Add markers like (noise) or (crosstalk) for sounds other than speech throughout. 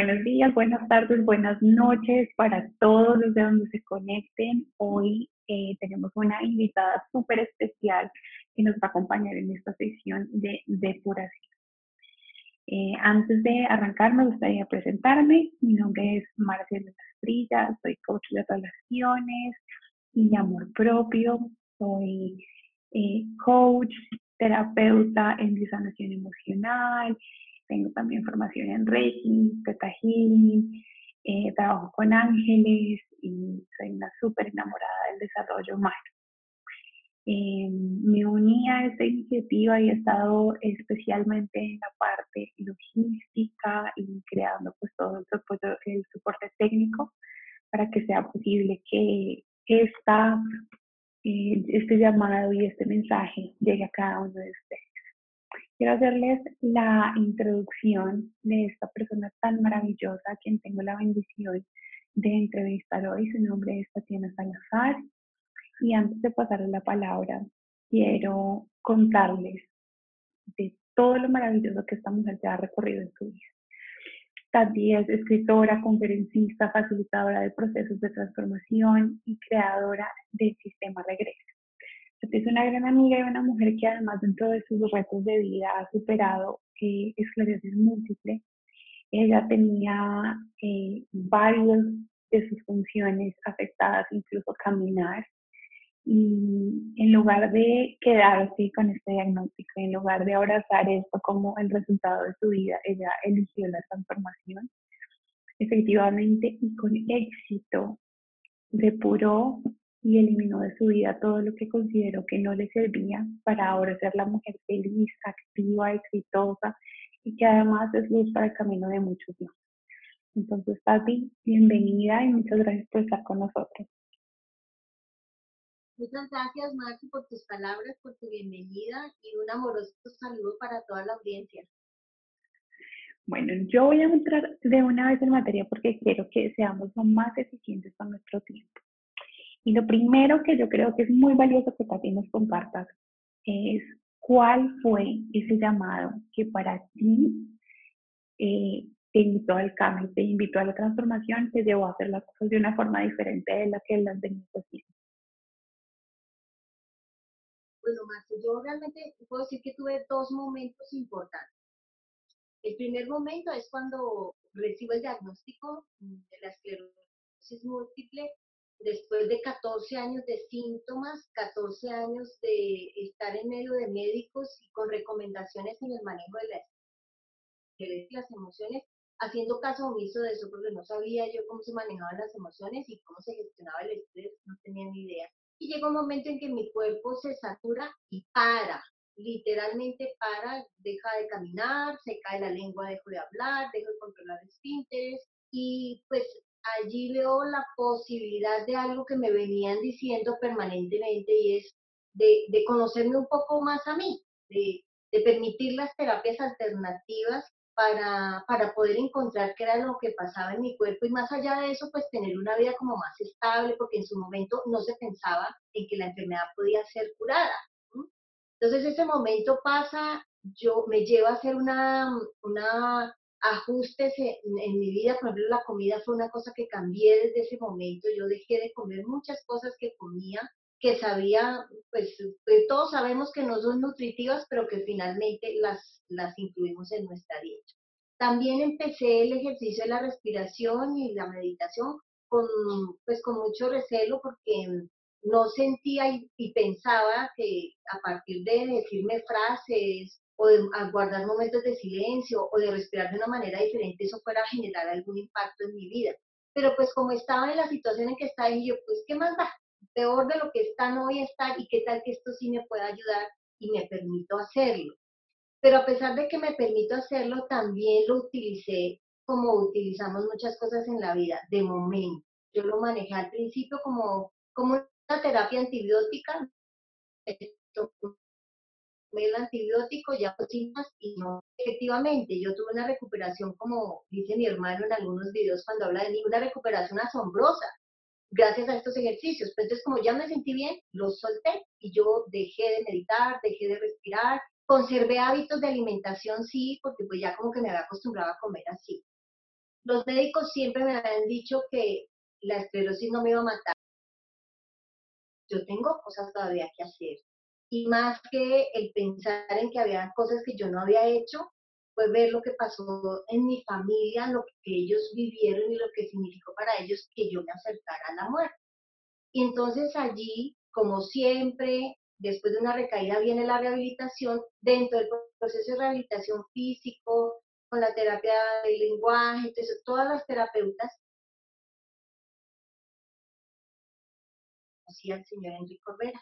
Bueno, buenos días, buenas tardes, buenas noches para todos los de donde se conecten. Hoy eh, tenemos una invitada súper especial que nos va a acompañar en esta sesión de depuración. Eh, antes de arrancar, me gustaría presentarme. Mi nombre es Marcela Estrella, soy coach de relaciones y amor propio. Soy eh, coach, terapeuta en disanación emocional, tengo también formación en Reiki, Teta eh, trabajo con ángeles y soy una súper enamorada del desarrollo humano. Eh, me uní a esta iniciativa y he estado especialmente en la parte logística y creando pues todo el soporte, técnico para que sea posible que eh, este llamado y este mensaje llegue a cada uno de ustedes. Quiero hacerles la introducción de esta persona tan maravillosa a quien tengo la bendición de entrevistar hoy. Su nombre es Tatiana Salazar. Y antes de pasarle la palabra, quiero contarles de todo lo maravilloso que esta mujer ya ha recorrido en su vida. Tati es escritora, conferencista, facilitadora de procesos de transformación y creadora del sistema Regreso es una gran amiga y una mujer que además dentro de sus retos de vida ha superado eh, esclerosis múltiple. Ella tenía eh, varios de sus funciones afectadas, incluso caminar. Y en lugar de quedarse con este diagnóstico, en lugar de abrazar esto como el resultado de su vida, ella eligió la transformación. Efectivamente y con éxito depuró y eliminó de su vida todo lo que consideró que no le servía para ahora ser la mujer feliz, activa, exitosa y que además es luz para el camino de muchos más. Entonces, Tati, bienvenida y muchas gracias por estar con nosotros. Muchas gracias, Marci, por tus palabras, por tu bienvenida y un amoroso saludo para toda la audiencia. Bueno, yo voy a entrar de una vez en materia porque quiero que seamos lo más eficientes con nuestro tiempo. Y lo primero que yo creo que es muy valioso que Tati nos compartas es cuál fue ese llamado que para ti eh, te invitó al cambio, te invitó a la transformación, te llevó a hacer las cosas de una forma diferente de la que las venías haciendo. Bueno, Marcia, yo realmente puedo decir que tuve dos momentos importantes. El primer momento es cuando recibo el diagnóstico de la esclerosis múltiple después de 14 años de síntomas, 14 años de estar en medio de médicos y con recomendaciones en el manejo de las, de las emociones, haciendo caso omiso de eso porque no sabía yo cómo se manejaban las emociones y cómo se gestionaba el estrés, no tenía ni idea. Y llega un momento en que mi cuerpo se satura y para, literalmente para, deja de caminar, se cae la lengua, dejo de hablar, dejo de controlar esfínteres y pues allí veo la posibilidad de algo que me venían diciendo permanentemente y es de, de conocerme un poco más a mí, de, de permitir las terapias alternativas para, para, poder encontrar qué era lo que pasaba en mi cuerpo y más allá de eso, pues tener una vida como más estable, porque en su momento no se pensaba en que la enfermedad podía ser curada. Entonces ese momento pasa, yo me lleva a hacer una, una ajustes en, mi vida, por ejemplo, la comida fue una cosa que cambié desde ese momento, yo dejé de comer muchas cosas que comía, que sabía, pues, todos sabemos que no son nutritivas, pero que finalmente las, las incluimos en nuestra dieta. También empecé el ejercicio de la respiración y la meditación con, pues, con mucho recelo porque no sentía y pensaba que a partir de decirme frases o de guardar momentos de silencio o de respirar de una manera diferente, eso fuera a generar algún impacto en mi vida. Pero pues como estaba en la situación en que estaba, y yo, pues, ¿qué más da? Peor de lo que está no voy a estar y qué tal que esto sí me pueda ayudar y me permito hacerlo. Pero a pesar de que me permito hacerlo, también lo utilicé como utilizamos muchas cosas en la vida, de momento. Yo lo manejé al principio como, como una terapia antibiótica, el antibiótico, ya más y no. Efectivamente, yo tuve una recuperación, como dice mi hermano en algunos videos cuando habla de mí, una recuperación asombrosa gracias a estos ejercicios. entonces, como ya me sentí bien, los solté y yo dejé de meditar, dejé de respirar, conservé hábitos de alimentación, sí, porque pues ya como que me había acostumbrado a comer así. Los médicos siempre me habían dicho que la esclerosis no me iba a matar. Yo tengo cosas todavía que hacer. Y más que el pensar en que había cosas que yo no había hecho, fue ver lo que pasó en mi familia, lo que ellos vivieron y lo que significó para ellos que yo me acercara a la muerte. Y entonces allí, como siempre, después de una recaída viene la rehabilitación, dentro del proceso de rehabilitación físico, con la terapia del lenguaje, entonces todas las terapeutas, así al señor Enrique Corbera.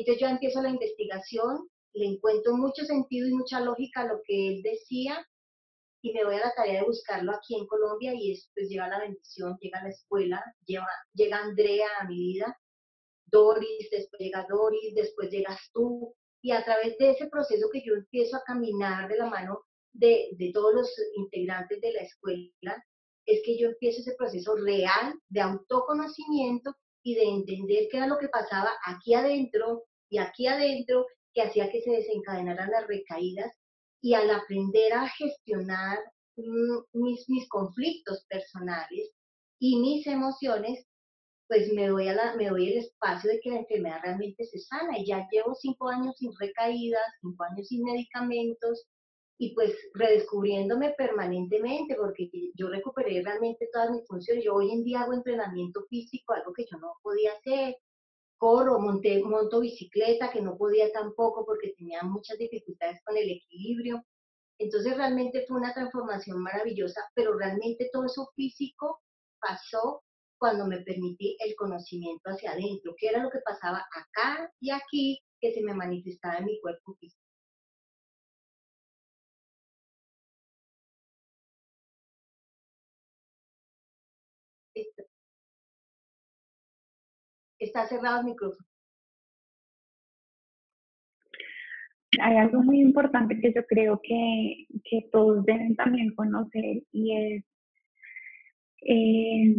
Entonces yo empiezo la investigación, le encuentro mucho sentido y mucha lógica a lo que él decía y me voy a la tarea de buscarlo aquí en Colombia y después llega la bendición, llega la escuela, llega Andrea a mi vida Doris, después llega Doris, después llegas tú, y a través de ese proceso que yo empiezo a caminar de la mano de, de todos los integrantes de la escuela, es que yo empiezo ese proceso real de autoconocimiento y de entender qué era lo que pasaba aquí adentro y aquí adentro que hacía que se desencadenaran las recaídas y al aprender a gestionar mm, mis, mis conflictos personales y mis emociones, pues me doy, a la, me doy el espacio de que la enfermedad realmente se sana. Y ya llevo cinco años sin recaídas, cinco años sin medicamentos y pues redescubriéndome permanentemente porque yo recuperé realmente todas mis funciones. Yo hoy en día hago entrenamiento físico, algo que yo no podía hacer. Corro, monté, monto bicicleta, que no podía tampoco porque tenía muchas dificultades con el equilibrio. Entonces realmente fue una transformación maravillosa, pero realmente todo eso físico pasó cuando me permití el conocimiento hacia adentro, qué era lo que pasaba acá y aquí que se me manifestaba en mi cuerpo físico. Está cerrado el micrófono. Hay algo muy importante que yo creo que, que todos deben también conocer y es eh,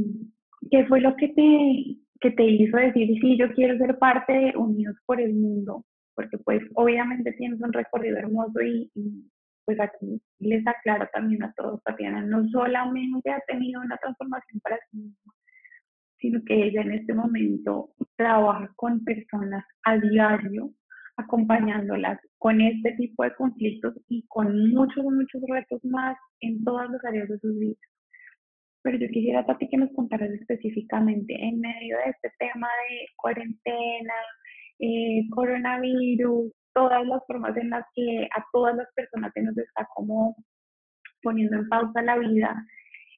¿Qué fue lo que te, que te hizo decir, sí, yo quiero ser parte de Unidos por el Mundo? Porque pues obviamente tienes un recorrido hermoso y, pues aquí les aclaro también a todos, Tatiana, no solamente ha tenido una transformación para sí misma, sino que ella en este momento trabaja con personas a diario, acompañándolas con este tipo de conflictos y con muchos, muchos retos más en todas las áreas de sus vidas. Pero yo quisiera, Tati, que nos contaras específicamente en medio de este tema de cuarentena, eh, coronavirus, todas las formas en las que a todas las personas se nos está como poniendo en pausa la vida,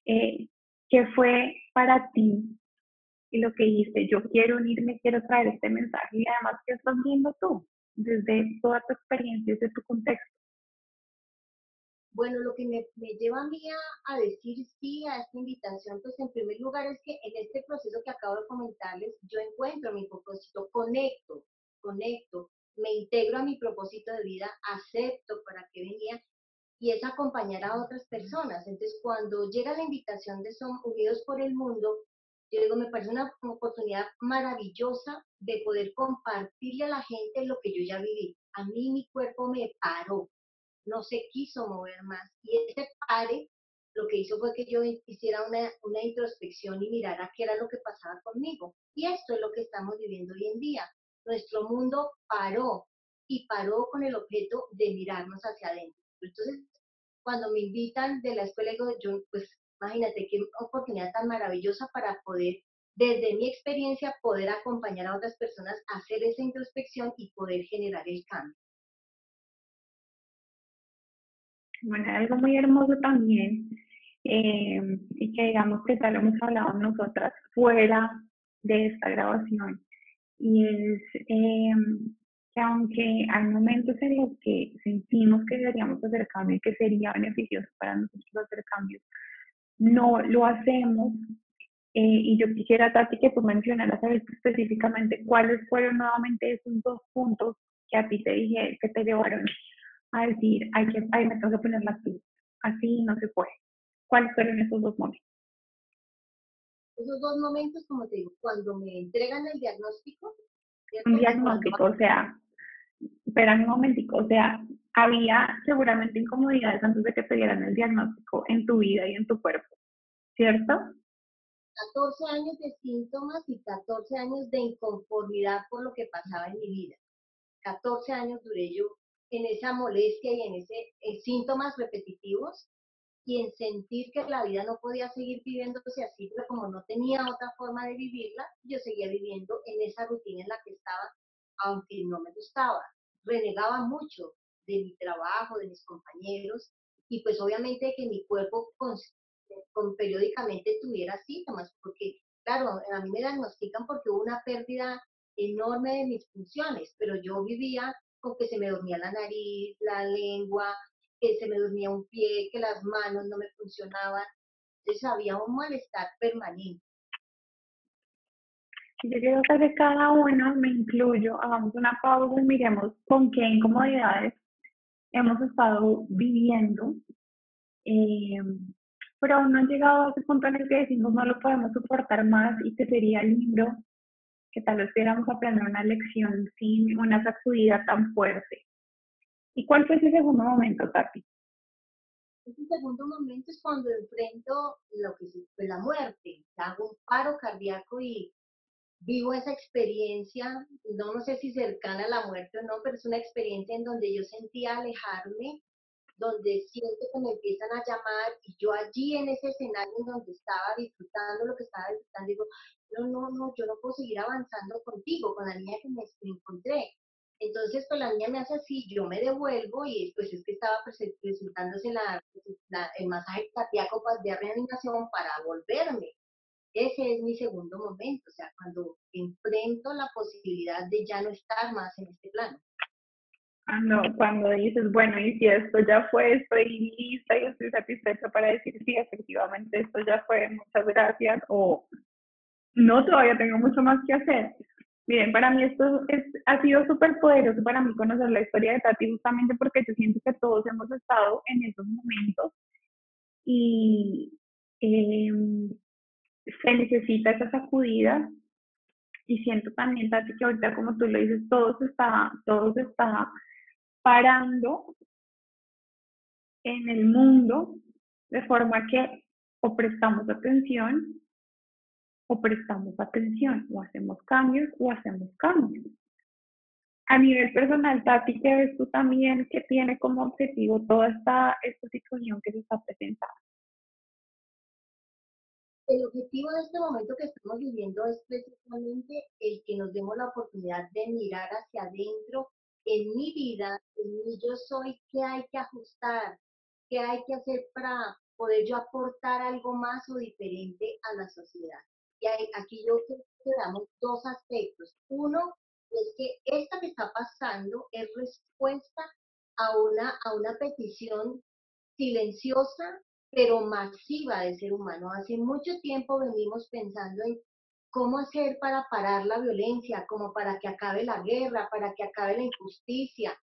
eh, ¿qué fue para ti y lo que dijiste? Yo quiero unirme, quiero traer este mensaje y además, ¿qué estás viendo tú desde toda tu experiencia, desde tu contexto? Bueno, lo que me, lleva a mí a, decir sí a esta invitación, pues en primer lugar es que en este proceso que acabo de comentarles, yo encuentro mi propósito, conecto, conecto, me integro a mi propósito de vida, acepto para qué venía y es acompañar a otras personas. Entonces, cuando llega la invitación de Son Unidos por el Mundo, yo digo, me parece una oportunidad maravillosa de poder compartirle a la gente lo que yo ya viví. A mí mi cuerpo me paró, no se quiso mover más. Y ese pare lo que hizo fue que yo hiciera una, una introspección y mirara qué era lo que pasaba conmigo. Y esto es lo que estamos viviendo hoy en día. Nuestro mundo paró y paró con el objeto de mirarnos hacia adentro. Entonces, cuando me invitan de la escuela, digo, yo, pues imagínate qué oportunidad tan maravillosa para poder, desde mi experiencia, poder acompañar a otras personas a hacer esa introspección y poder generar el cambio. Bueno, algo muy hermoso también, eh, y que digamos que ya lo hemos hablado nosotras fuera de esta grabación, y es eh, que aunque hay momentos en los que sentimos que deberíamos hacer cambio y que sería beneficioso para nosotros hacer cambios, no lo hacemos. Eh, y yo quisiera, Tati, que tú mencionaras específicamente cuáles fueron nuevamente esos dos puntos que a ti te dije que te llevaron a decir, hay que, hay, me tengo que poner las pilas. Así no se puede. ¿Cuáles fueron esos dos momentos? Esos dos momentos, como te digo, cuando me entregan el diagnóstico. Un diagnóstico, o sea, espera un momentico, o sea, había seguramente incomodidades antes de que te dieran el diagnóstico en tu vida y en tu cuerpo. ¿cierto? 14 años de síntomas y 14 años de inconformidad por lo que pasaba en mi vida. 14 años duré yo en esa molestia y en ese síntomas repetitivos y en sentir que la vida no podía seguir viviéndose así, pero como no tenía otra forma de vivirla, yo seguía viviendo en esa rutina en la que estaba, aunque no me gustaba. Renegaba mucho de mi trabajo, de mis compañeros, y pues obviamente que mi cuerpo con, periódicamente tuviera síntomas, porque claro, a mí me diagnostican porque hubo una pérdida enorme de mis funciones, pero yo vivía con que se me dormía la nariz, la lengua, que se me dormía un pie, que las manos no me funcionaban. Entonces había un malestar permanente. Yo quiero que de cada uno, me incluyo, hagamos una pausa y miremos con qué incomodidades hemos estado viviendo. Eh, pero aún no han llegado a ese punto en el que decimos no lo podemos soportar más y que sería lindo que tal vez pudiéramos aprender una lección sin una sacudida tan fuerte. ¿Y cuál fue ese segundo momento, Tati? Ese segundo momento es cuando enfrento lo que fue la muerte. Hago un paro cardíaco y vivo esa experiencia, no, no sé si cercana a la muerte o no, pero es una experiencia en donde yo sentía alejarme donde siento que me empiezan a llamar y yo allí en ese escenario en donde estaba disfrutando lo que estaba disfrutando, digo, no, no, no, yo no puedo seguir avanzando contigo, con la niña que me, encontré. Entonces, pues la niña me hace así, yo me devuelvo y pues es que estaba presentándose la, el masaje cardíaco de reanimación para volverme. Ese es mi segundo momento, o sea, cuando enfrento la posibilidad de ya no estar más en este plano. Cuando, cuando dices, bueno, y si esto ya fue, estoy lista y estoy satisfecha para decir, sí, efectivamente, esto ya fue, muchas gracias, o no, todavía tengo mucho más que hacer. Miren, para mí esto es, ha sido súper poderoso para mí conocer la historia de Tati justamente porque yo siento que todos hemos estado en esos momentos y em, se necesita esa sacudida y siento también, Tati, que ahorita como tú lo dices, todo se está, todo se está parando en el mundo de forma que o prestamos atención o prestamos atención, o hacemos cambios o hacemos cambios. A nivel personal, Tati, ¿qué ves tú también que tiene como objetivo toda esta, esta situación que se está presentando? El objetivo de este momento que estamos viviendo es precisamente el que nos demos la oportunidad de mirar hacia adentro en mi vida, en mi yo soy, qué hay que ajustar, qué hay que hacer para poder yo aportar algo más o diferente a la sociedad. Y aquí yo damos dos aspectos. Uno es que esta que está pasando es respuesta a una, a una petición silenciosa pero masiva de ser humano. Hace mucho tiempo venimos pensando en cómo hacer para parar la violencia, como para que acabe la guerra, para que acabe la injusticia,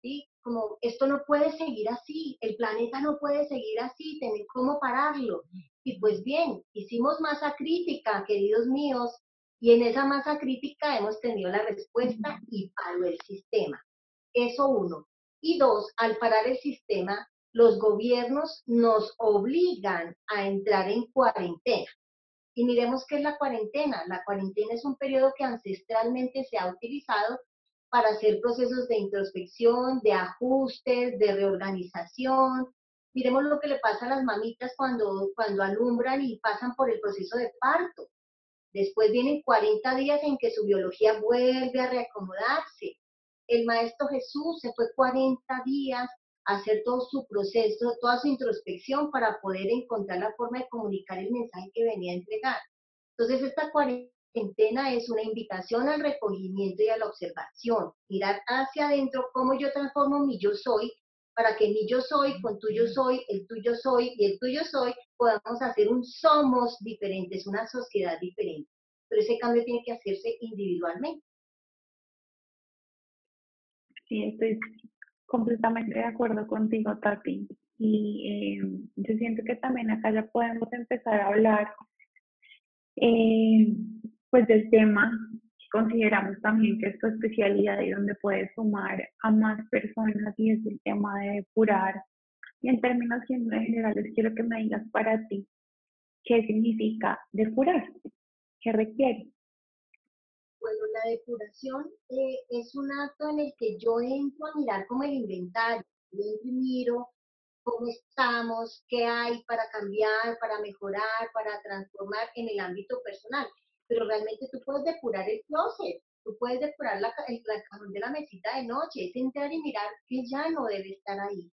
¿sí? Como esto no puede seguir así, el planeta no puede seguir así, tener cómo pararlo. Y pues bien, hicimos masa crítica, queridos míos, y en esa masa crítica hemos tenido la respuesta y paró el sistema. Eso uno. Y dos, al parar el sistema, los gobiernos nos obligan a entrar en cuarentena. Y miremos qué es la cuarentena. La cuarentena es un periodo que ancestralmente se ha utilizado para hacer procesos de introspección, de ajustes, de reorganización. Miremos lo que le pasa a las mamitas cuando, cuando alumbran y pasan por el proceso de parto. Después vienen 40 días en que su biología vuelve a reacomodarse. El Maestro Jesús se fue 40 días hacer todo su proceso, toda su introspección para poder encontrar la forma de comunicar el mensaje que venía a entregar. Entonces, esta cuarentena es una invitación al recogimiento y a la observación, mirar hacia adentro cómo yo transformo mi yo soy para que mi yo soy con tu yo soy, el tuyo soy y el tuyo soy podamos hacer un somos diferentes, una sociedad diferente. Pero ese cambio tiene que hacerse individualmente. Sí, estoy completamente de acuerdo contigo, Tati. Y eh, yo siento que también acá ya podemos empezar a hablar eh, pues del tema consideramos también que es tu especialidad y donde puedes sumar a más personas y es el tema de depurar. Y en términos generales quiero que me digas para ti, ¿qué significa depurar? ¿Qué requiere? Bueno, la depuración eh, es un acto en el que yo entro a mirar como el inventario, yo entro y miro cómo estamos, qué hay para cambiar, para mejorar, para transformar en el ámbito personal. Pero realmente tú puedes depurar el closet, tú puedes depurar la, el, cajón de la mesita de noche, es entrar y mirar que ya no debe estar ahí,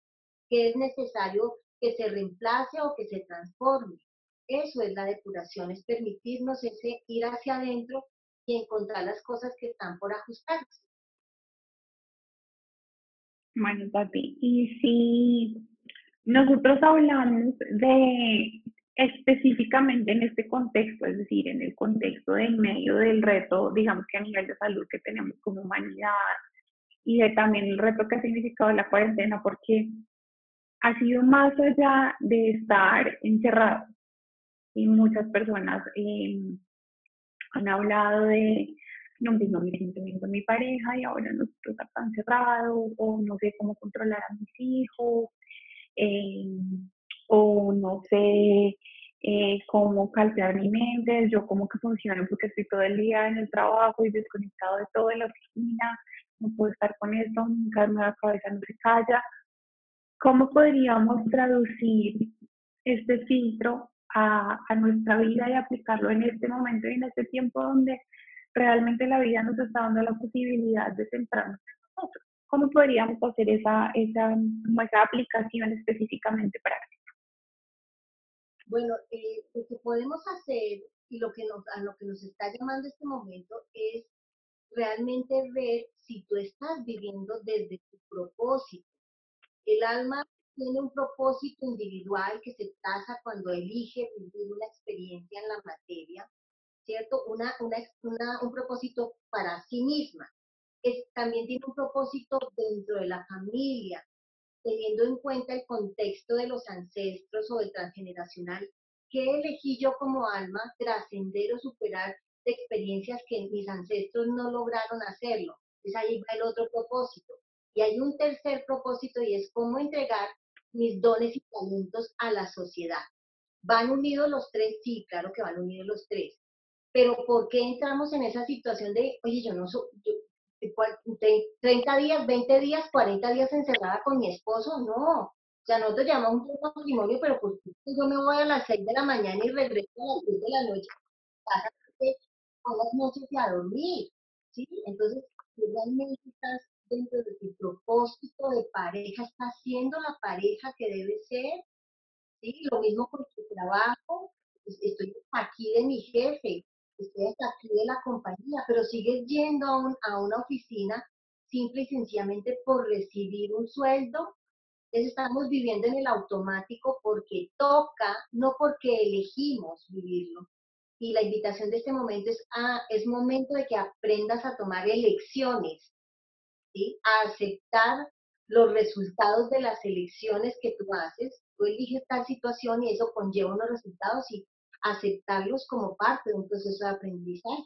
que es necesario que se reemplace o que se transforme. Eso es la depuración, es permitirnos ese ir hacia adentro y encontrar las cosas que están por ajustarse. Bueno, papi, y si nosotros hablamos de específicamente en este contexto, es decir, en el contexto de en medio del reto, digamos que a nivel de salud que tenemos como humanidad y de también el reto que ha significado la cuarentena, porque ha sido más allá de estar encerrado y muchas personas eh, han hablado de, no, pues no me siento bien con mi pareja y ahora nosotros estamos encerrados o no sé cómo controlar a mis hijos eh, o no sé eh, cómo calcear mi mente, yo como que funciona porque estoy todo el día en el trabajo y desconectado de todo en la oficina, no puedo estar con eso, nunca la cabeza no se calla. ¿Cómo podríamos traducir este filtro a, nuestra vida y aplicarlo en este momento y en este tiempo donde realmente la vida nos está dando la posibilidad de centrarnos? ¿Cómo podríamos hacer esa, esa, esa aplicación específicamente esto? Bueno, eh, lo que podemos hacer y lo que a lo que nos está llamando este momento es realmente ver si tú estás viviendo desde tu propósito. El alma tiene un propósito individual que se tasa cuando elige vivir una experiencia en la materia, ¿cierto? Una, una, una, un propósito para sí misma también tiene un propósito dentro de la familia, teniendo en cuenta el contexto de los ancestros o del transgeneracional. ¿Qué elegí yo como alma trascender o superar de experiencias que mis ancestros no lograron hacerlo? Entonces ahí va el otro propósito. Y hay un tercer propósito y es cómo entregar mis dones y talentos a la sociedad. ¿Van unidos los tres? Sí, claro que van unidos los tres. Pero ¿por qué entramos en esa situación de, oye, yo no soy, 30 días, 20 días, 40 días encerrada con mi esposo, no. O sea, nosotros llamamos un matrimonio, pero pues yo me voy a las 6 de la mañana y regreso a las 10 de la noche a las noches a dormir, ¿sí? Entonces, realmente estás dentro de tu propósito de pareja, estás siendo la pareja que debe ser, ¿sí? Lo mismo con tu trabajo, estoy aquí de mi jefe, estoy aquí de la compañía, pero sigues yendo a, una oficina simple y sencillamente por recibir un sueldo. Entonces estamos viviendo en el automático porque toca, no porque elegimos vivirlo. Y la invitación de este momento es, ah, es momento de que aprendas a tomar elecciones, a aceptar los resultados de las elecciones que tú haces. Tú eliges tal situación y eso conlleva unos resultados y aceptarlos como parte de un proceso de aprendizaje.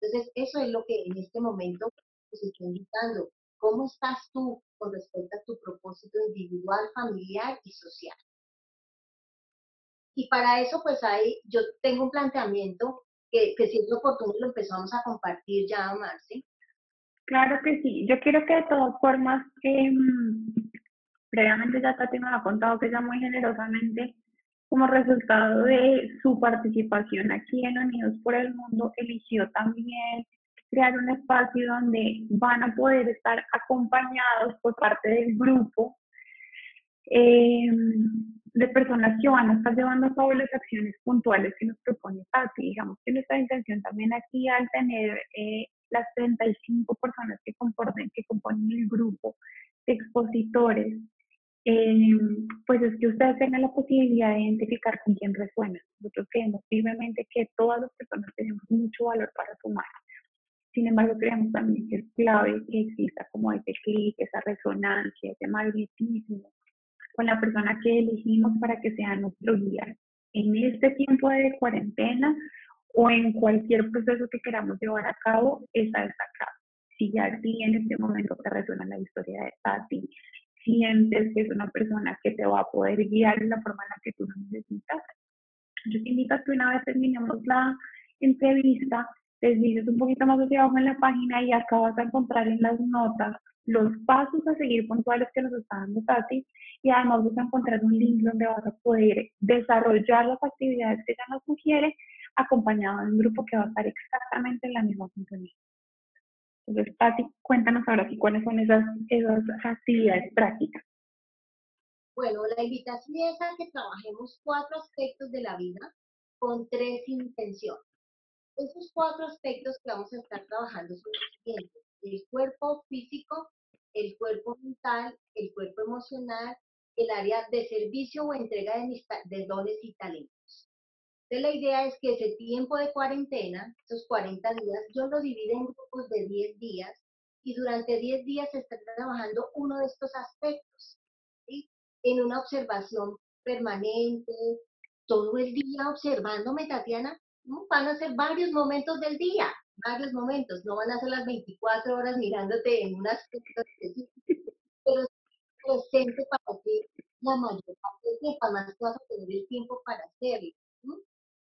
Entonces, eso es lo que en este momento se está invitando. ¿Cómo estás tú con respecto a tu propósito individual, familiar y social? Y para eso, pues hay, yo tengo un planteamiento que, que si es oportuno lo empezamos a compartir ya, Marce. Claro que sí. Yo quiero que de todas formas, eh, previamente ya Tati me ha contado que ella muy generosamente como resultado de su participación aquí en Unidos por el Mundo, eligió también crear un espacio donde van a poder estar acompañados por parte del grupo eh, de personas que van a estar llevando a cabo las acciones puntuales que nos propone Patti. Digamos que nuestra intención también aquí al tener eh, las 35 personas que componen, que componen el grupo de expositores eh, pues es que ustedes tengan la posibilidad de identificar con quién resuena. Nosotros creemos firmemente que todas las personas tenemos mucho valor para sumar. Sin embargo, creemos también que es clave que exista como ese clic, esa resonancia, ese magnetismo con la persona que elegimos para que sea nuestro guía en este tiempo de cuarentena o en cualquier proceso que queramos llevar a cabo, es la. Si ya en este momento te resuena la historia de Tati, sientes que es una persona que te va a poder guiar de la forma en la que tú necesitas, Yo te invito a que una vez terminemos la entrevista, les dices un poquito más hacia abajo en la página y acá vas a encontrar en las notas los pasos a seguir puntuales que nos está dando Tati y además vas a encontrar un link donde vas a poder desarrollar las actividades que ella nos sugiere acompañado de un grupo que va a estar exactamente en la misma sintonía. Entonces, Tati, cuéntanos ahora sí cuáles son esas, esas actividades prácticas. Bueno, la invitación es a que trabajemos cuatro aspectos de la vida con tres intenciones. Esos cuatro aspectos que vamos a estar trabajando son los siguientes. El cuerpo físico, el cuerpo mental, el cuerpo emocional, el área de servicio o entrega de, de dones y talentos. Entonces la idea es que ese tiempo de cuarentena, esos 40 días, yo lo divido en grupos de 10 días y durante 10 días se está trabajando uno de estos aspectos, ¿sí? en una observación permanente, todo el día observándome, Tatiana, van a ser varios momentos del día, varios momentos, no van a ser las 24 horas mirándote en un aspecto específico, pero presente para ti la mayor parte del tiempo, además vas a tener el tiempo para hacerlo.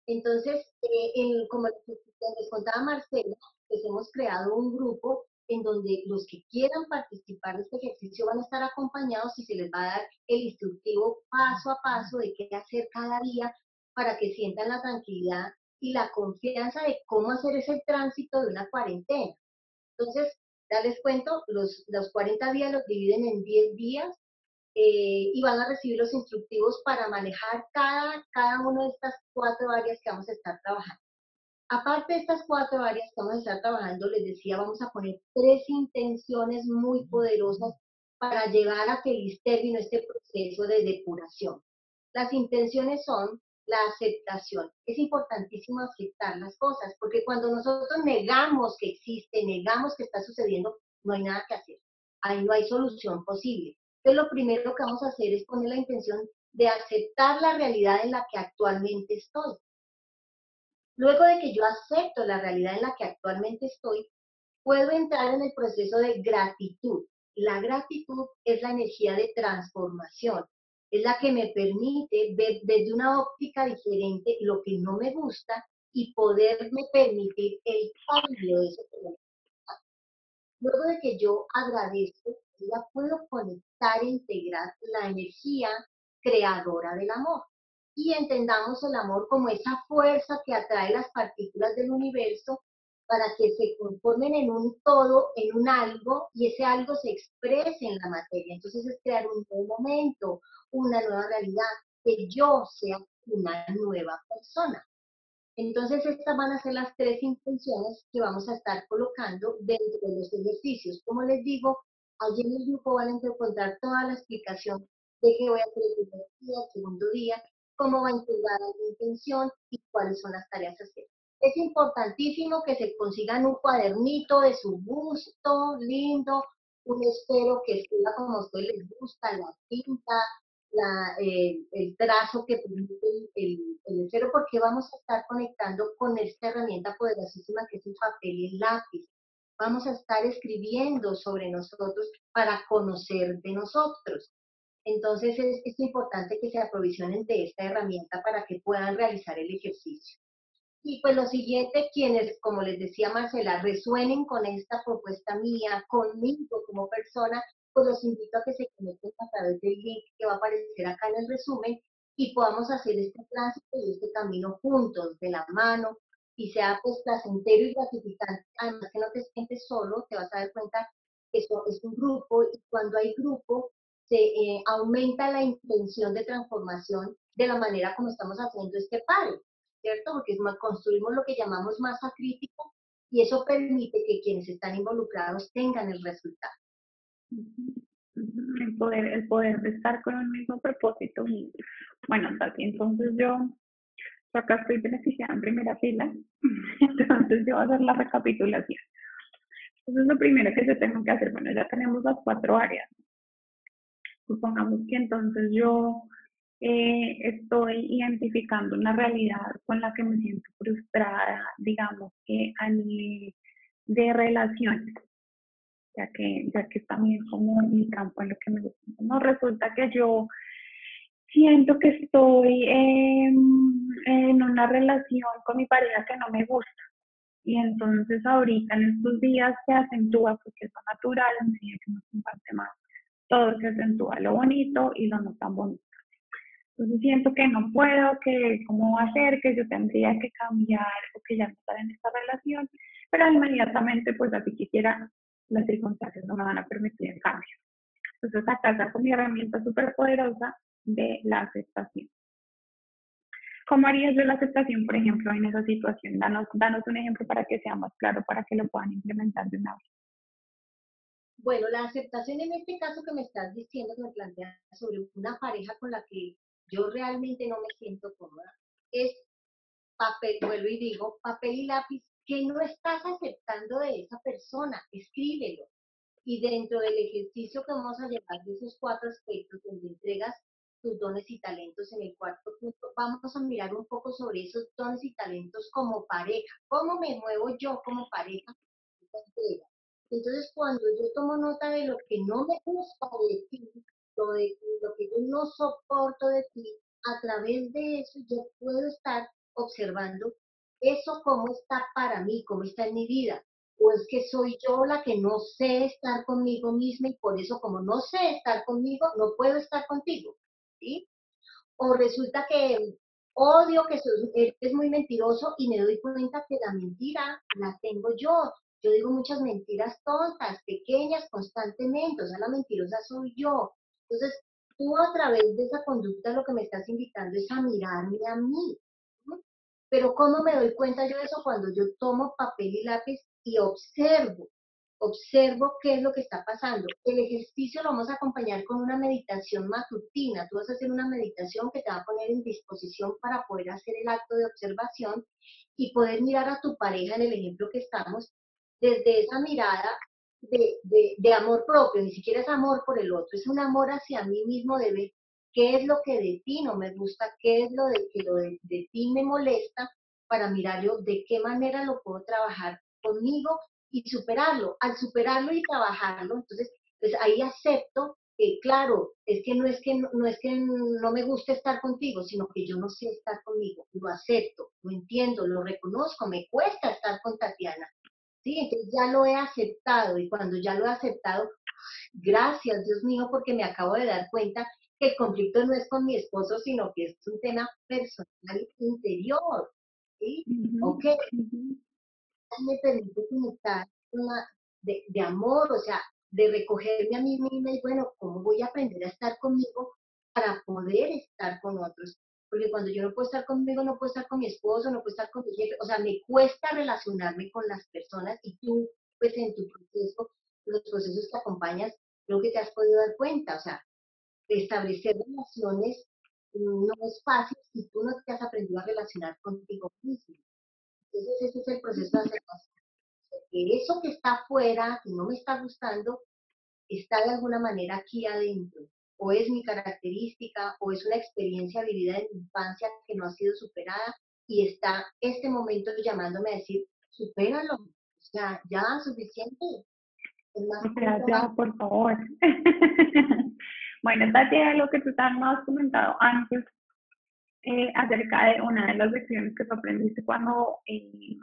Entonces, eh, como les contaba Marcela, pues hemos creado un grupo en donde los que quieran participar de este ejercicio van a estar acompañados y se les va a dar el instructivo paso a paso de qué hacer cada día para que sientan la tranquilidad y la confianza de cómo hacer ese tránsito de una cuarentena. Entonces, ya les cuento, los, los 40 días los dividen en 10 días eh, y van a recibir los instructivos para manejar cada, cada una de estas cuatro áreas que vamos a estar trabajando. Aparte de estas cuatro áreas que vamos a estar trabajando, les decía, vamos a poner tres intenciones muy poderosas para llevar a feliz término este proceso de depuración. Las intenciones son la aceptación. Es importantísimo aceptar las cosas, porque cuando nosotros negamos que existe, negamos que está sucediendo, no hay nada que hacer. Ahí no hay solución posible. Entonces, lo primero que vamos a hacer es poner la intención de aceptar la realidad en la que actualmente estoy. Luego de que yo acepto la realidad en la que actualmente estoy, puedo entrar en el proceso de gratitud. La gratitud es la energía de transformación, es la que me permite ver desde una óptica diferente lo que no me gusta y poderme permitir el cambio de eso que me gusta. Luego de que yo agradezco, puedo conectar e integrar la energía creadora del amor. Y entendamos el amor como esa fuerza que atrae las partículas del universo para que se conformen en un todo, en un algo, y ese algo se exprese en la materia. Entonces es crear un nuevo momento, una nueva realidad, que yo sea una nueva persona. Entonces, estas van a ser las tres intenciones que vamos a estar colocando dentro de los ejercicios. Como les digo, Allí en el grupo van a encontrar toda la explicación de qué voy a hacer el primer día, el segundo día, cómo va a entregar la intención y cuáles son las tareas a hacer. Es importantísimo que se consigan un cuadernito de su gusto, lindo, un espero que escriba como a ustedes les gusta, la tinta, eh, el trazo que permite el, el, el porque vamos a estar conectando con esta herramienta poderosísima que es el papel y el lápiz vamos a estar escribiendo sobre nosotros para conocer de nosotros. Entonces es, importante que se aprovisionen de esta herramienta para que puedan realizar el ejercicio. Y pues lo siguiente, quienes, como les decía Marcela, resuenen con esta propuesta mía, conmigo como persona, pues los invito a que se conecten a través del link que va a aparecer acá en el resumen y podamos hacer este tránsito y este camino juntos, de la mano, y sea pues placentero y gratificante, además que no te sientes solo, te vas a dar cuenta que eso es un grupo y cuando hay grupo se eh, aumenta la intención de transformación de la manera como estamos haciendo este paro, ¿cierto? Porque construimos lo que llamamos masa crítica y eso permite que quienes están involucrados tengan el resultado. El poder, el poder de estar con el mismo propósito. Bueno, entonces yo acá estoy beneficiada en primera fila, (laughs) entonces yo voy a hacer la recapitulación. Entonces lo primero que yo tengo que hacer, bueno, ya tenemos las cuatro áreas. Supongamos que entonces yo eh, estoy identificando una realidad con la que me siento frustrada, digamos que a nivel de relaciones, ya que, ya que también como mi campo en lo que me gusta. No resulta que yo Siento que estoy en, en una relación con mi pareja que no me gusta. Y entonces ahorita en estos días se acentúa porque es natural, en medida que nos comparte más. Todo se acentúa lo bonito y lo no tan bonito. Entonces siento que no puedo, que cómo va a ser, que yo tendría que cambiar o que ya no estar en esta relación, pero inmediatamente pues así quisiera, las circunstancias no me van a permitir el cambio. Entonces acá con mi herramienta súper poderosa de la aceptación. ¿Cómo harías yo la aceptación, por ejemplo, en esa situación? Danos, danos un ejemplo para que sea más claro, para que lo puedan implementar de una vez. Bueno, la aceptación en este caso que me estás diciendo, que me planteas sobre una pareja con la que yo realmente no me siento cómoda, es papel, vuelvo y digo, papel y lápiz, que no estás aceptando de esa persona, escríbelo. Y dentro del ejercicio que vamos a llevar de esos cuatro aspectos, donde entregas tus dones y talentos en el cuarto punto, vamos a mirar un poco sobre esos dones y talentos como pareja. ¿Cómo me muevo yo como pareja? Entonces, cuando yo tomo nota de lo que no me gusta de ti, lo, de, lo que yo no soporto de ti, a través de eso yo puedo estar observando eso cómo está para mí, cómo está en mi vida. O es que soy yo la que no sé estar conmigo misma y por eso como no sé estar conmigo, no puedo estar contigo. O resulta que odio que es muy mentiroso y me doy cuenta que la mentira la tengo yo. Yo digo muchas mentiras tontas, pequeñas, constantemente, o sea, la mentirosa soy yo. Entonces, tú a través de esa conducta lo que me estás invitando es a mirarme a mí. Pero ¿cómo me doy cuenta yo de eso? Cuando yo tomo papel y lápiz y observo, observo qué es lo que está pasando. El ejercicio lo vamos a acompañar con una meditación matutina. Tú vas a hacer una meditación que te va a poner en disposición para poder hacer el acto de observación y poder mirar a tu pareja en el ejemplo que estamos desde esa mirada de, amor propio, ni siquiera es amor por el otro, es un amor hacia mí mismo de ver qué es lo que de ti no me gusta, qué es lo de que lo de, ti me molesta, para mirar yo de qué manera lo puedo trabajar conmigo y superarlo. Al superarlo y trabajarlo, entonces, pues ahí acepto que, claro, es que no es que no, es que no me guste estar contigo, sino que yo no sé estar conmigo. Lo acepto, lo entiendo, lo reconozco, me cuesta estar con Tatiana. ¿sí? Entonces ya lo he aceptado y cuando ya lo he aceptado, gracias Dios mío, porque me acabo de dar cuenta que el conflicto no es con mi esposo, sino que es un tema personal interior, ¿sí? Ok. Me permite conectar de amor, o sea, de recogerme a mí misma y bueno, ¿cómo voy a aprender a estar conmigo para poder estar con otros? porque cuando yo no puedo estar conmigo, no puedo estar con mi esposo, no puedo estar con mi jefe, o sea, me cuesta relacionarme con las personas y tú, pues en tu proceso, los procesos que acompañas, creo que te has podido dar cuenta, o sea, establecer relaciones no es fácil si tú no te has aprendido a relacionar contigo mismo. Entonces ese es el proceso de aceptación. Que eso que está afuera, que no me está gustando, está de alguna manera aquí adentro o es mi característica o es una experiencia vivida en mi infancia que no ha sido superada y está este momento llamándome a decir, supéralo, o sea, ya suficiente. Gracias, por favor. (laughs) bueno, Tati, lo que tú también has comentado antes eh, acerca de una de las lecciones que tú aprendiste cuando eh,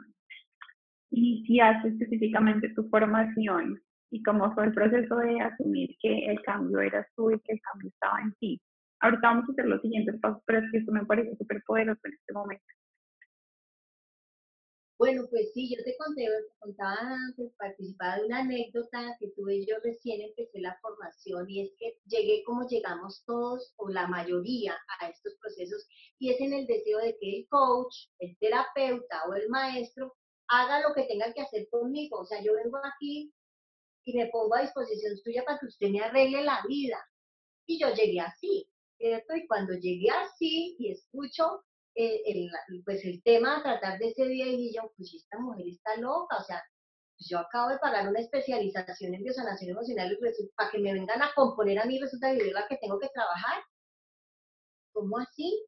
iniciaste específicamente tu formación y cómo fue el proceso de asumir que el cambio era tú y que el cambio estaba en ti. Ahorita vamos a hacer los siguientes pasos, pero es que esto me parece súper poderoso en este momento. Bueno, pues sí, yo te conté, contaba antes, participaba de una anécdota que tuve yo recién empecé la formación y es que llegué como llegamos todos o la mayoría a estos procesos y es en el deseo de que el coach, el terapeuta o el maestro haga lo que tenga que hacer conmigo. O sea, yo vengo aquí y me pongo a disposición suya para que usted me arregle la vida. Y yo llegué así, ¿cierto? Y cuando llegué así y escucho eh, el, pues el tema a tratar de ese día, y yo, pues esta mujer está loca, o sea, pues yo acabo de pagar una especialización en biosanación emocional y para que me vengan a componer a mí resulta que la que tengo que trabajar. ¿Cómo así?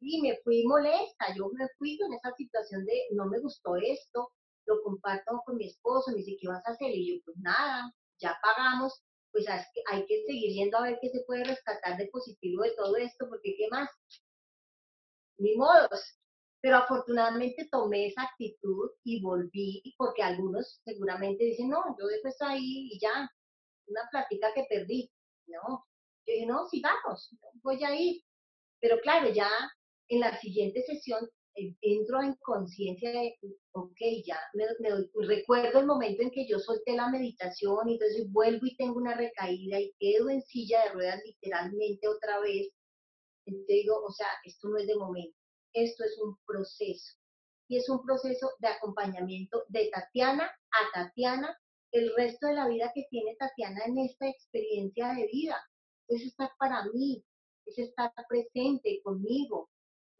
Y me fui molesta, yo me fui con esa situación de no me gustó esto, lo comparto con mi esposo, me dice, ¿qué vas a hacer? Y yo, pues nada, ya pagamos, pues hay que seguir yendo a ver qué se puede rescatar de positivo de todo esto, porque ¿qué más? Ni modos. Pero afortunadamente tomé esa actitud y volví, porque algunos seguramente dicen, no, yo dejo esto ahí y ya, una plática que perdí. No, yo dije, no, sigamos, voy a ir. Pero claro, ya en la siguiente sesión eh, entro en conciencia de, ok, ya me, recuerdo el momento en que yo solté la meditación y entonces vuelvo y tengo una recaída y quedo en silla de ruedas literalmente otra vez. Entonces digo, o sea, esto no es de momento, esto es un proceso. Y es un proceso de acompañamiento de Tatiana a Tatiana, el resto de la vida que tiene Tatiana en esta experiencia de vida. Es estar para mí, es estar presente conmigo,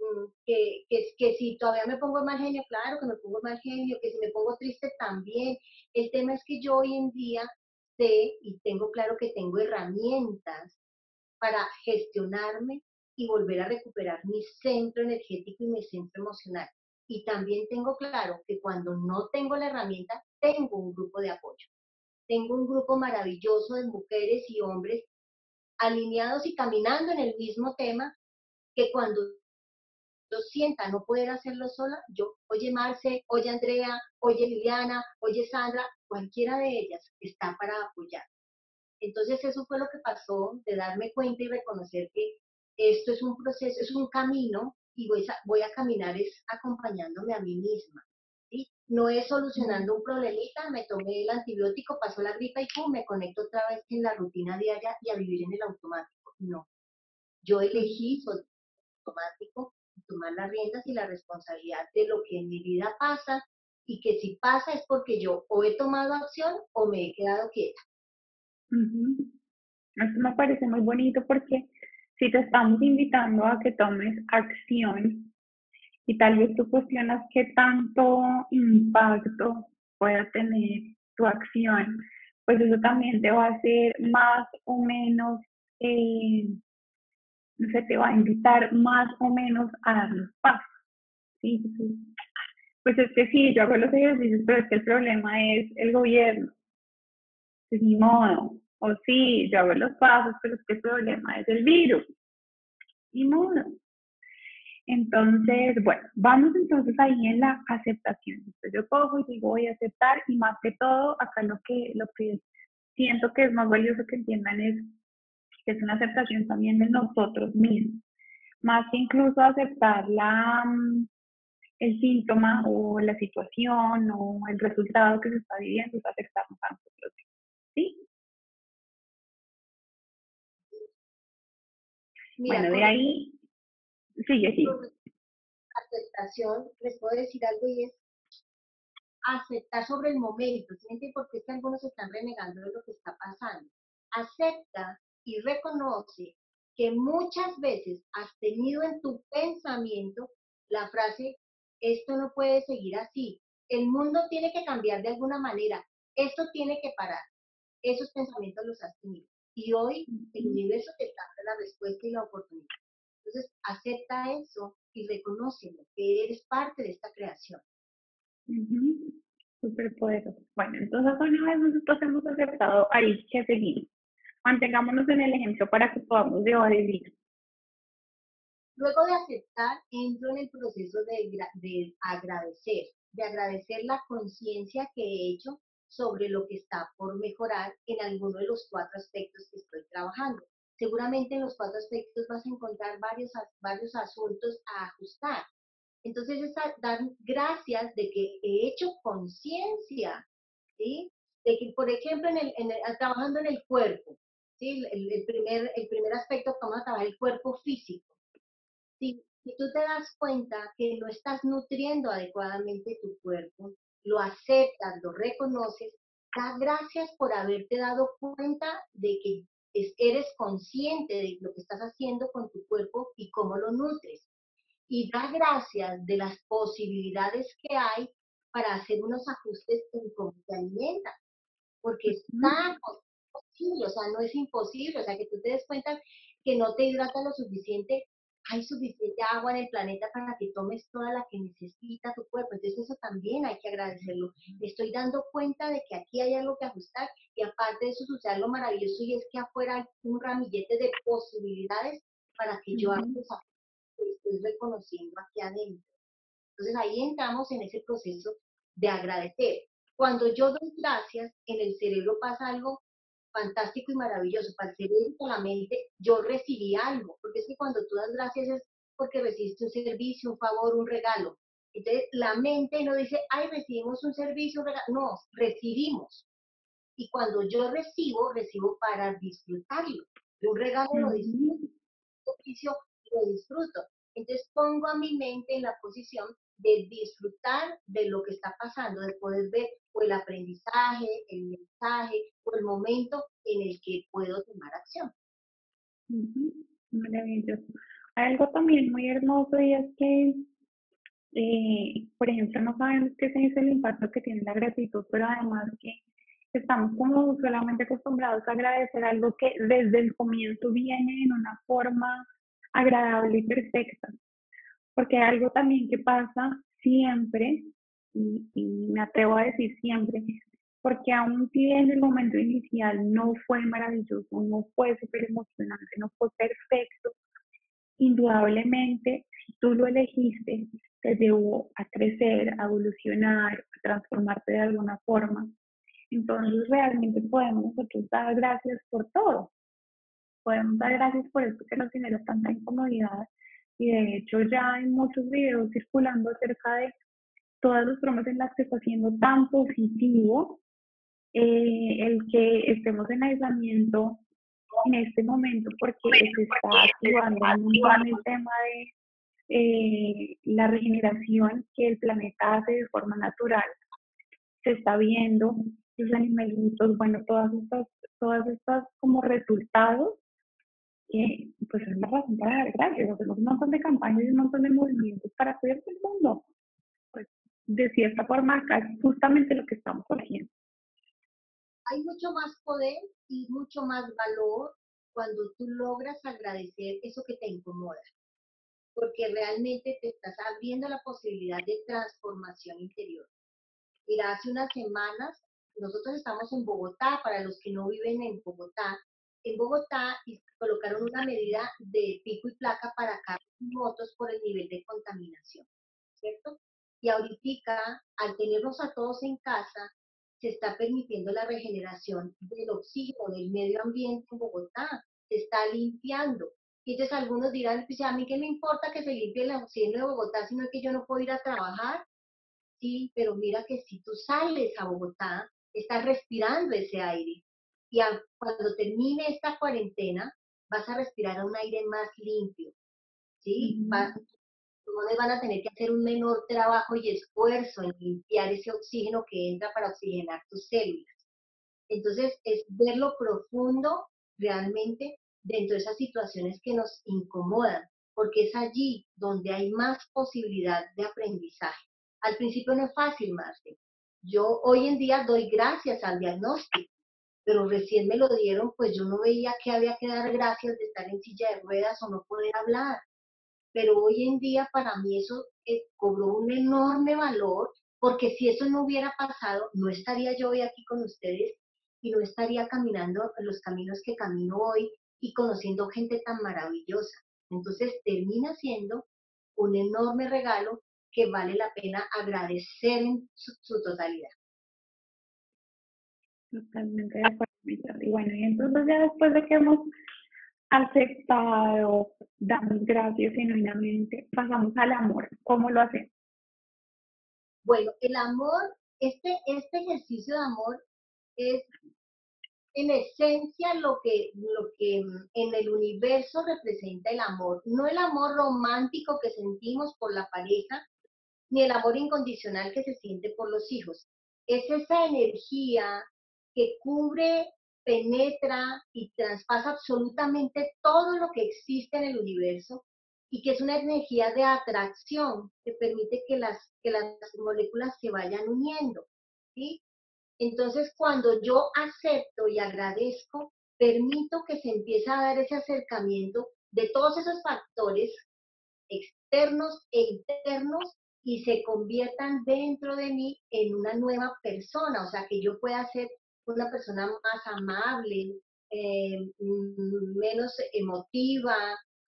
Mm, que, que, que, si todavía me pongo mal genio, claro que me pongo mal genio, que si me pongo triste también. El tema es que yo hoy en día sé y tengo claro que tengo herramientas para gestionarme y volver a recuperar mi centro energético y mi centro emocional. Y también tengo claro que cuando no tengo la herramienta, tengo un grupo de apoyo. Tengo un grupo maravilloso de mujeres y hombres alineados y caminando en el mismo tema, que cuando yo sienta no poder hacerlo sola, yo, oye Marce, oye Andrea, oye Liliana, oye Sandra, cualquiera de ellas está para apoyar. Entonces eso fue lo que pasó, de darme cuenta y reconocer que esto es un proceso, es un camino y voy a, voy a caminar es acompañándome a mí misma. ¿sí? No es solucionando un problemita, me tomé el antibiótico, pasó la gripa y pum, me conecto otra vez en la rutina diaria y a vivir en el automático. No. Yo elegí soy automático tomar las riendas y la responsabilidad de lo que en mi vida pasa y que si pasa es porque yo o he tomado acción o me he quedado quieta. Esto me parece muy bonito porque si te estamos invitando a que tomes acción y tal vez tú cuestionas qué tanto impacto pueda tener tu acción, pues eso también te va a hacer más o menos eh, se te va a invitar más o menos a dar los pasos. ¿sí? Pues es que sí, yo hago los ejercicios, pero es que el problema es el gobierno. Es mi modo. O sí, yo hago los pasos, pero es que problema es el virus. Ni modo. Entonces, bueno, vamos entonces ahí en la aceptación. Entonces yo cojo y digo, voy a aceptar y más que todo, acá lo que, lo que siento que es más valioso que entiendan es que es una aceptación también de nosotros mismos, más que incluso aceptar la, mm, el síntoma o la situación o el resultado que se está viviendo, es aceptarnos a nosotros ¿Sí? Bueno, de ahí, sigue, sigue. Aceptación, les puedo decir algo y es aceptar sobre el momento, ¿sí? porque es que algunos están renegando de lo que está pasando. Acepta y reconoce que muchas veces has tenido en tu pensamiento la frase, esto no puede seguir así, el mundo tiene que cambiar de alguna manera, esto tiene que parar. Esos pensamientos los has tenido. Y hoy el universo te da la respuesta y la oportunidad. Entonces, acepta eso y reconoce que eres parte de esta creación. Súper poderoso. Bueno, entonces una vez nosotros hemos aceptado ahí que seguimos. Mantengámonos en el ejemplo para que podamos llevar el libro. Luego de aceptar, entro en el proceso de, de agradecer, de agradecer la conciencia que he hecho sobre lo que está por mejorar en alguno de los cuatro aspectos que estoy trabajando. Seguramente en los cuatro aspectos vas a encontrar varios, varios asuntos a ajustar. Entonces es dar gracias de que he hecho conciencia, ¿sí? De que, por ejemplo, en el, trabajando en el cuerpo, el, primer, el primer aspecto, vamos a trabajar el cuerpo físico. Si, si tú te das cuenta que no estás nutriendo adecuadamente tu cuerpo, lo aceptas, lo reconoces, da gracias por haberte dado cuenta de que eres consciente de lo que estás haciendo con tu cuerpo y cómo lo nutres. Y da gracias de las posibilidades que hay para hacer unos ajustes en cómo te alimentas. Porque está o sea, no es imposible, o sea, que tú te des cuenta que no te hidrata lo suficiente, hay suficiente agua en el planeta para que tomes toda la que necesita tu cuerpo. Entonces eso también hay que agradecerlo. Me estoy dando cuenta de que aquí hay algo que ajustar y aparte de eso sucede algo maravilloso y es que afuera hay un ramillete de posibilidades para que yo haga esa que estoy reconociendo aquí adentro. Entonces ahí entramos en ese proceso de agradecer. Cuando yo doy gracias, en el cerebro pasa algo fantástico y maravilloso. Para el cerebro la mente, yo recibí algo, porque es que cuando tú das gracias es porque recibiste un servicio, un favor, un regalo. Entonces, la mente no dice, ay, recibimos un servicio, regalo. No, recibimos. Y cuando yo recibo, recibo para disfrutarlo. un regalo lo disfruto, un servicio lo disfruto. Entonces, pongo a mi mente en la posición de disfrutar de lo que está pasando, de poder ver el aprendizaje, el mensaje o el momento en el que puedo tomar acción. Maravilloso. Hay algo también muy hermoso y es que, eh, por ejemplo, no sabemos qué es el impacto que tiene la gratitud, pero además que estamos como solamente acostumbrados a agradecer algo que desde el comienzo viene en una forma agradable y perfecta. Porque algo también que pasa siempre y, me atrevo a decir siempre, porque aún si en el momento inicial no fue maravilloso, no fue súper emocionante, no fue perfecto, indudablemente, si tú lo elegiste, te llevó a crecer, a evolucionar, a transformarte de alguna forma. Entonces realmente podemos nosotros dar gracias por todo. Podemos dar gracias por esto que nos genera tanta incomodidad. Y de hecho ya hay muchos videos circulando acerca de todas las bromas en las que está siendo tan positivo eh, el que estemos en aislamiento en este momento porque se está activando un el tema de eh, la regeneración que el planeta hace de forma natural. Se está viendo los animalitos, bueno, todas estas, todas estas como resultados, que pues es la razón para dar gracias. Hacemos un montón de campañas y un montón de movimientos para cuidar el mundo de cierta forma acá es justamente lo que estamos haciendo. Hay mucho más poder y mucho más valor cuando tú logras agradecer eso que te incomoda, porque realmente te estás abriendo la posibilidad de transformación interior. Mira, hace unas semanas nosotros estamos en Bogotá, para los que no viven en Bogotá, en Bogotá colocaron una medida de pico y placa para carros y motos por el nivel de contaminación, ¿cierto? Y ahorita, al tenernos a todos en casa, se está permitiendo la regeneración del oxígeno, del medio ambiente en Bogotá, se está limpiando. Entonces algunos dirán, pues a mí qué me importa que se limpie el oxígeno de Bogotá, sino que yo no puedo ir a trabajar. Sí, pero mira que si tú sales a Bogotá, estás respirando ese aire. Y cuando termine esta cuarentena, vas a respirar un aire más limpio. ¿sí? les van a tener que hacer un menor trabajo y esfuerzo en limpiar ese oxígeno que entra para oxigenar tus células. Entonces, es ver lo profundo realmente dentro de esas situaciones que nos incomodan, porque es allí donde hay más posibilidad de aprendizaje. Al principio no es fácil, Marce. Yo hoy en día doy gracias al diagnóstico, pero recién me lo dieron, pues yo no veía que había que dar gracias de estar en silla de ruedas o no poder hablar pero hoy en día para mí eso eh, cobró un enorme valor, porque si eso no hubiera pasado, no estaría yo hoy aquí con ustedes y no estaría caminando los caminos que camino hoy y conociendo gente tan maravillosa. Entonces termina siendo un enorme regalo que vale la pena agradecer en su, su totalidad. Totalmente de acuerdo. Y bueno, y entonces ya después de que hemos aceptado, damos gracias genuinamente, pasamos al amor. ¿Cómo lo hacemos? Bueno, el amor, este, este ejercicio de amor es en esencia lo que, lo que en el universo representa el amor. No el amor romántico que sentimos por la pareja, ni el amor incondicional que se siente por los hijos. Es esa energía que cubre penetra y traspasa absolutamente todo lo que existe en el universo y que es una energía de atracción que permite que las, que las moléculas se vayan uniendo. ¿sí? Entonces, cuando yo acepto y agradezco, permito que se empiece a dar ese acercamiento de todos esos factores externos e internos, y se conviertan dentro de mí en una nueva persona, o sea, que yo pueda ser una persona más amable, eh, menos emotiva.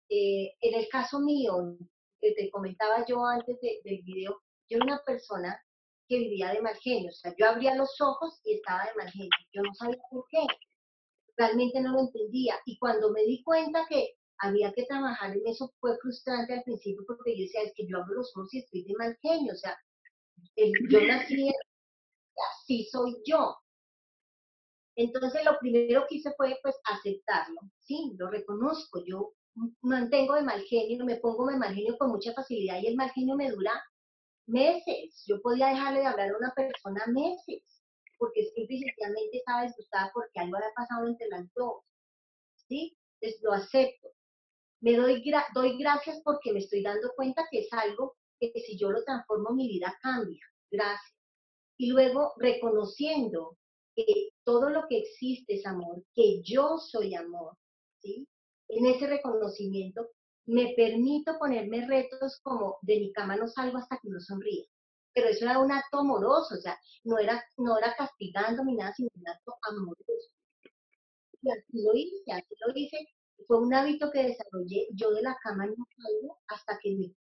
Eh, en el caso mío, que te comentaba yo antes del video, yo era una persona que vivía de mal genio, o sea, yo abría los ojos y estaba de mal genio, yo no sabía por qué, realmente no lo entendía, y cuando me di cuenta que había que trabajar en eso fue frustrante al principio porque yo decía, es que yo abro los ojos y estoy de mal genio, o sea, yo nací, así soy yo. Entonces lo primero que hice fue pues aceptarlo, sí, lo reconozco, yo mantengo de mal genio, me pongo de mal genio con mucha facilidad y el mal genio me dura meses, yo podía dejarle de hablar a una persona meses, porque simple y estaba disgustada porque algo había pasado entre las dos, ¿sí? Entonces lo acepto. Me doy, doy gracias porque me estoy dando cuenta que es algo que si yo lo transformo mi vida cambia. Gracias. Y luego reconociendo que todo lo que existe es amor, que yo soy amor, ¿sí? En ese reconocimiento me permito ponerme retos como de mi cama no salgo hasta que no sonríe. Pero eso era un acto amoroso, o sea, no era, no era castigando ni nada, sino un acto amoroso. Y así lo hice, así lo hice, fue un hábito que desarrollé. Yo de la cama no salgo hasta que mi,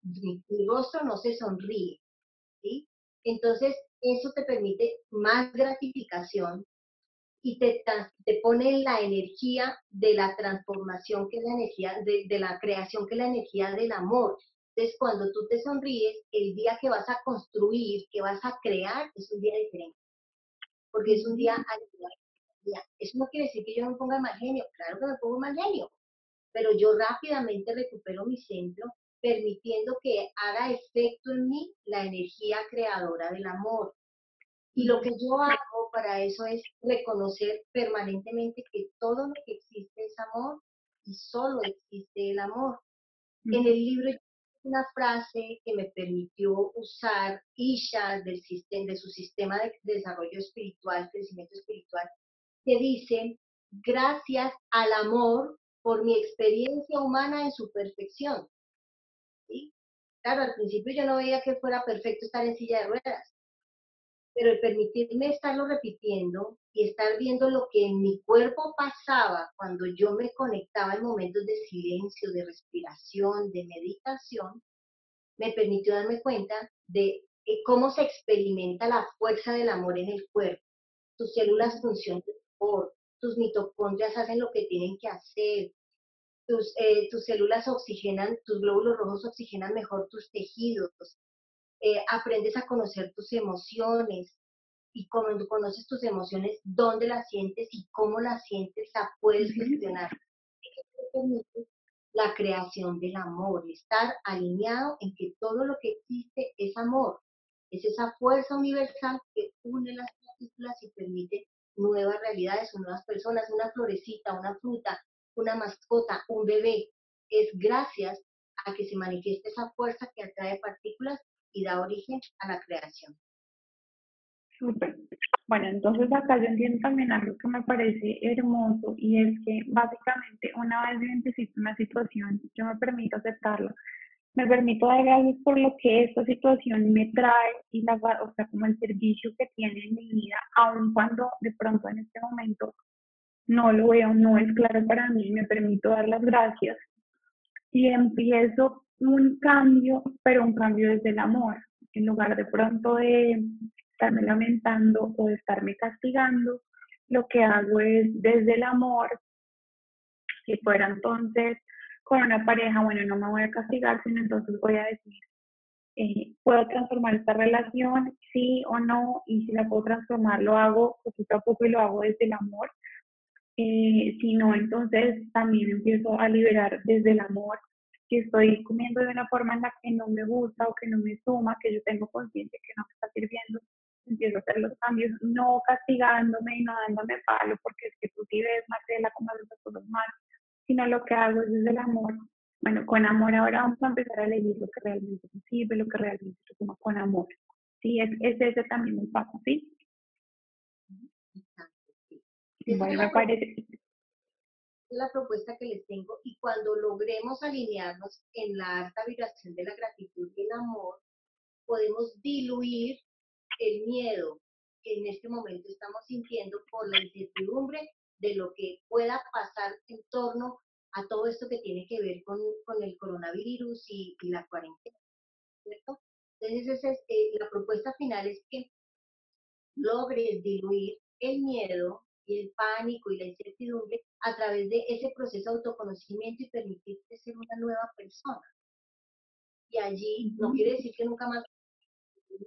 rostro no se sonríe. ¿sí? Entonces, eso te permite más gratificación y te, te pone la energía de la transformación, que es la energía de, de la creación, que es la energía del amor. Entonces, cuando tú te sonríes, el día que vas a construir, que vas a crear, es un día diferente. Porque es un día Eso no quiere decir que yo no me ponga mal genio. Claro que me pongo mal genio pero yo rápidamente recupero mi centro, permitiendo que haga efecto en mí la energía creadora del amor. Y lo que yo hago para eso es reconocer permanentemente que todo lo que existe es amor y solo existe el amor. En el libro hay una frase que me permitió usar Isha del sistema, de su sistema de desarrollo espiritual, crecimiento espiritual, que dice, gracias al amor por mi experiencia humana en su perfección. Claro, al principio yo no veía que fuera perfecto estar en silla de ruedas, pero el permitirme estarlo repitiendo y estar viendo lo que en mi cuerpo pasaba cuando yo me conectaba en momentos de silencio, de respiración, de meditación, me permitió darme cuenta de cómo se experimenta la fuerza del amor en el cuerpo. Tus células funcionan mejor, tus mitocondrias hacen lo que tienen que hacer, tus, eh, tus células oxigenan, tus glóbulos rojos oxigenan mejor tus tejidos, eh, aprendes a conocer tus emociones y cuando conoces tus emociones, dónde las sientes y cómo las sientes, la puedes gestionar. La creación del amor, estar alineado en que todo lo que existe es amor, es esa fuerza universal que une las partículas y permite nuevas realidades o nuevas personas, una florecita, una fruta, una mascota, un bebé, es gracias a que se manifieste esa fuerza que atrae partículas y da origen a la creación. Súper. Bueno, entonces acá yo entiendo también algo que me parece hermoso y es que básicamente una vez identifico una situación, yo me permito aceptarla, me permito dar gracias por lo que esta situación me trae y la, o sea, como el servicio que tiene en mi vida, aun cuando de pronto en este momento no lo veo, no es claro para mí, me permito dar las gracias. Y empiezo un cambio, pero un cambio desde el amor, en lugar de pronto de estarme lamentando o de estarme castigando, lo que hago es desde el amor, si fuera entonces con una pareja, bueno, no me voy a castigar, sino entonces voy a decir, eh, puedo transformar esta relación, sí o no, y si la puedo transformar, lo hago poquito a poco y lo hago desde el amor, eh, si no, entonces también empiezo a liberar desde el amor. Si estoy comiendo de una forma en la que no me gusta o que no me suma, que yo tengo conciencia que no me está sirviendo, empiezo a hacer los cambios, no castigándome y no dándome palo porque es que tú sí ves, Marcela, como las cosas mal, sino lo que hago es desde el amor. Bueno, con amor ahora vamos a empezar a elegir lo que realmente me sirve, lo que realmente se suma con amor. Sí, es, es ese también el paso, ¿sí? Bueno, me parece. es la propuesta que les tengo y cuando logremos alinearnos en la alta vibración de la gratitud y el amor, podemos diluir el miedo que en este momento estamos sintiendo por la incertidumbre de lo que pueda pasar en torno a todo esto que tiene que ver con, el coronavirus y, la cuarentena. ¿cierto? Entonces, eh, la propuesta final es que logres diluir el miedo y el pánico y la incertidumbre a través de ese proceso de autoconocimiento y permitirte ser una nueva persona. Y allí no quiere decir que nunca más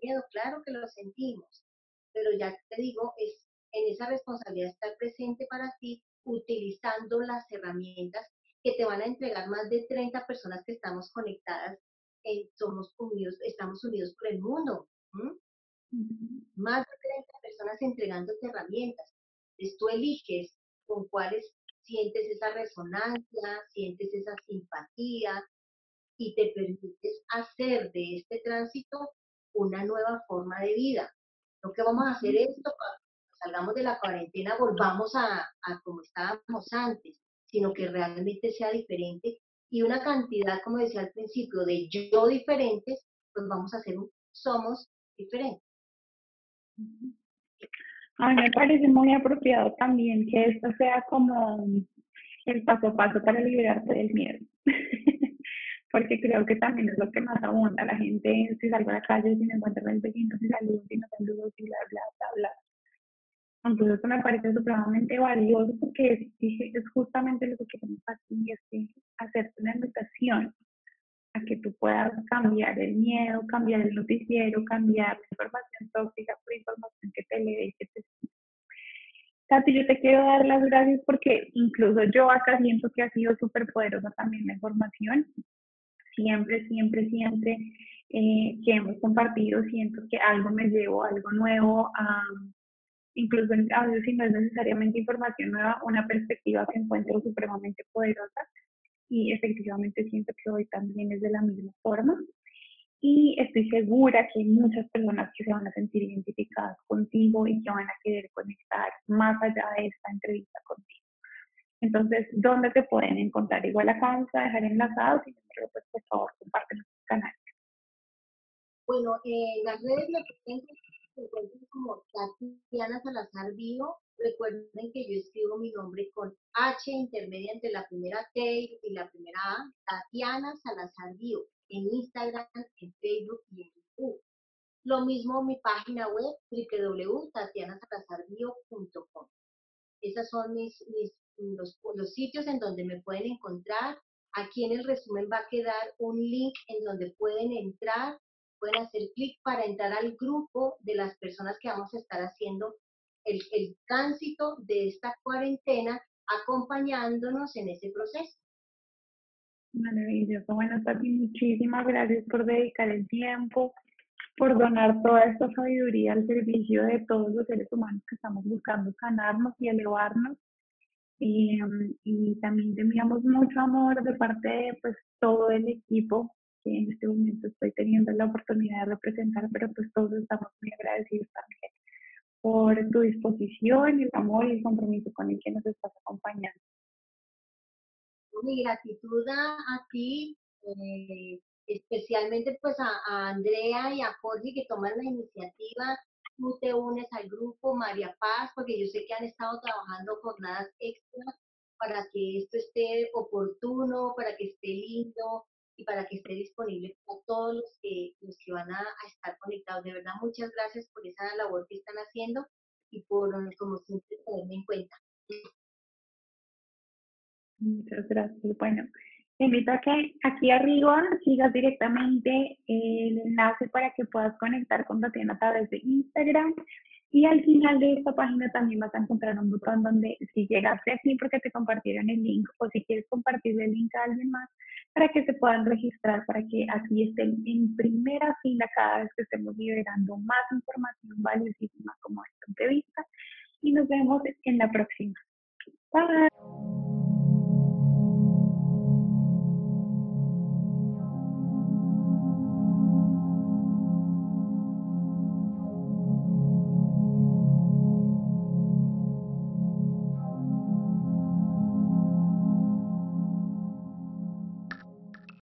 miedo, claro que lo sentimos, pero ya te digo, es en esa responsabilidad estar presente para ti utilizando las herramientas que te van a entregar más de 30 personas que estamos conectadas, somos unidos, estamos unidos por el mundo. Más de 30 personas entregándote herramientas. Entonces tú eliges con cuáles sientes esa resonancia, sientes esa simpatía y te permites hacer de este tránsito una nueva forma de vida. Lo que vamos a hacer es, cuando salgamos de la cuarentena, volvamos a, a como estábamos antes, sino que realmente sea diferente y una cantidad, como decía al principio, de yo diferentes, pues vamos a ser, somos diferentes. A mí me parece muy apropiado también que esto sea como el paso a paso para liberarte del miedo. (laughs) Porque creo que también es lo que más abunda. La gente, si salgo a la calle, si me encuentro el vecino, si saludo, si no saludo, si bla, bla, bla, bla. Entonces eso me parece supremamente valioso porque es, justamente lo que queremos aquí, es que hacerte una invitación a que tú puedas cambiar el miedo, cambiar el noticiero, cambiar la información tóxica por información que te lee y que te Tati, yo te quiero dar las gracias porque incluso yo acá siento que ha sido súper poderosa también la información. Siempre, siempre, siempre eh, que hemos compartido, siento que algo me llevo, algo nuevo a, incluso a veces si no es necesariamente información nueva, una perspectiva que encuentro supremamente poderosa y efectivamente siento que hoy también es de la misma forma. Y estoy segura que hay muchas personas que se van a sentir identificadas contigo y que van a querer conectar más allá de esta entrevista contigo. Entonces, ¿dónde te pueden encontrar? Igual acá vamos a dejar enlazados y pues, por favor, comparte nuestro canal. Bueno, eh, las redes encuentran como Tatiana Salazar Bio. Recuerden que yo escribo mi nombre con H intermedia entre la primera T y la primera A, Tatiana Salazar Bio, en Instagram, en Facebook y en YouTube. Lo mismo mi página web www.tatianasalazarbio.com. Esos son mis, los, los sitios en donde me pueden encontrar. Aquí en el resumen va a quedar un link en donde pueden entrar pueden hacer clic para entrar al grupo de las personas que vamos a estar haciendo el, el tránsito de esta cuarentena acompañándonos en ese proceso. Maravilloso. Bueno, Tati, muchísimas gracias por dedicar el tiempo, por donar toda esta sabiduría al servicio de todos los seres humanos que estamos buscando sanarnos y elevarnos. Y, y también te enviamos mucho amor de parte de pues, todo el equipo en este momento estoy teniendo la oportunidad de representar, pero pues todos estamos muy agradecidos también por tu disposición, el amor y el compromiso con el que nos estás acompañando. Mi gratitud a, ti, eh, especialmente pues a, Andrea y a Jorge que toman la iniciativa. Tú te unes al grupo María Paz, porque yo sé que han estado trabajando jornadas extras para que esto esté oportuno, para que esté lindo, y para que esté disponible para todos los que, los que van a, estar conectados. De verdad, muchas gracias por esa labor que están haciendo y por, como siempre, tenerme en cuenta. Muchas gracias. Bueno, te invito a que aquí arriba sigas directamente el enlace para que puedas conectar con Tatiana a través de Instagram. Y al final de esta página también vas a encontrar un botón donde si llegaste aquí porque te compartieron el link o si quieres compartir el link a alguien más, para que se puedan registrar, para que así estén en primera fila cada vez que estemos liberando más información valiosísima como esta entrevista. Y nos vemos en la próxima. Bye.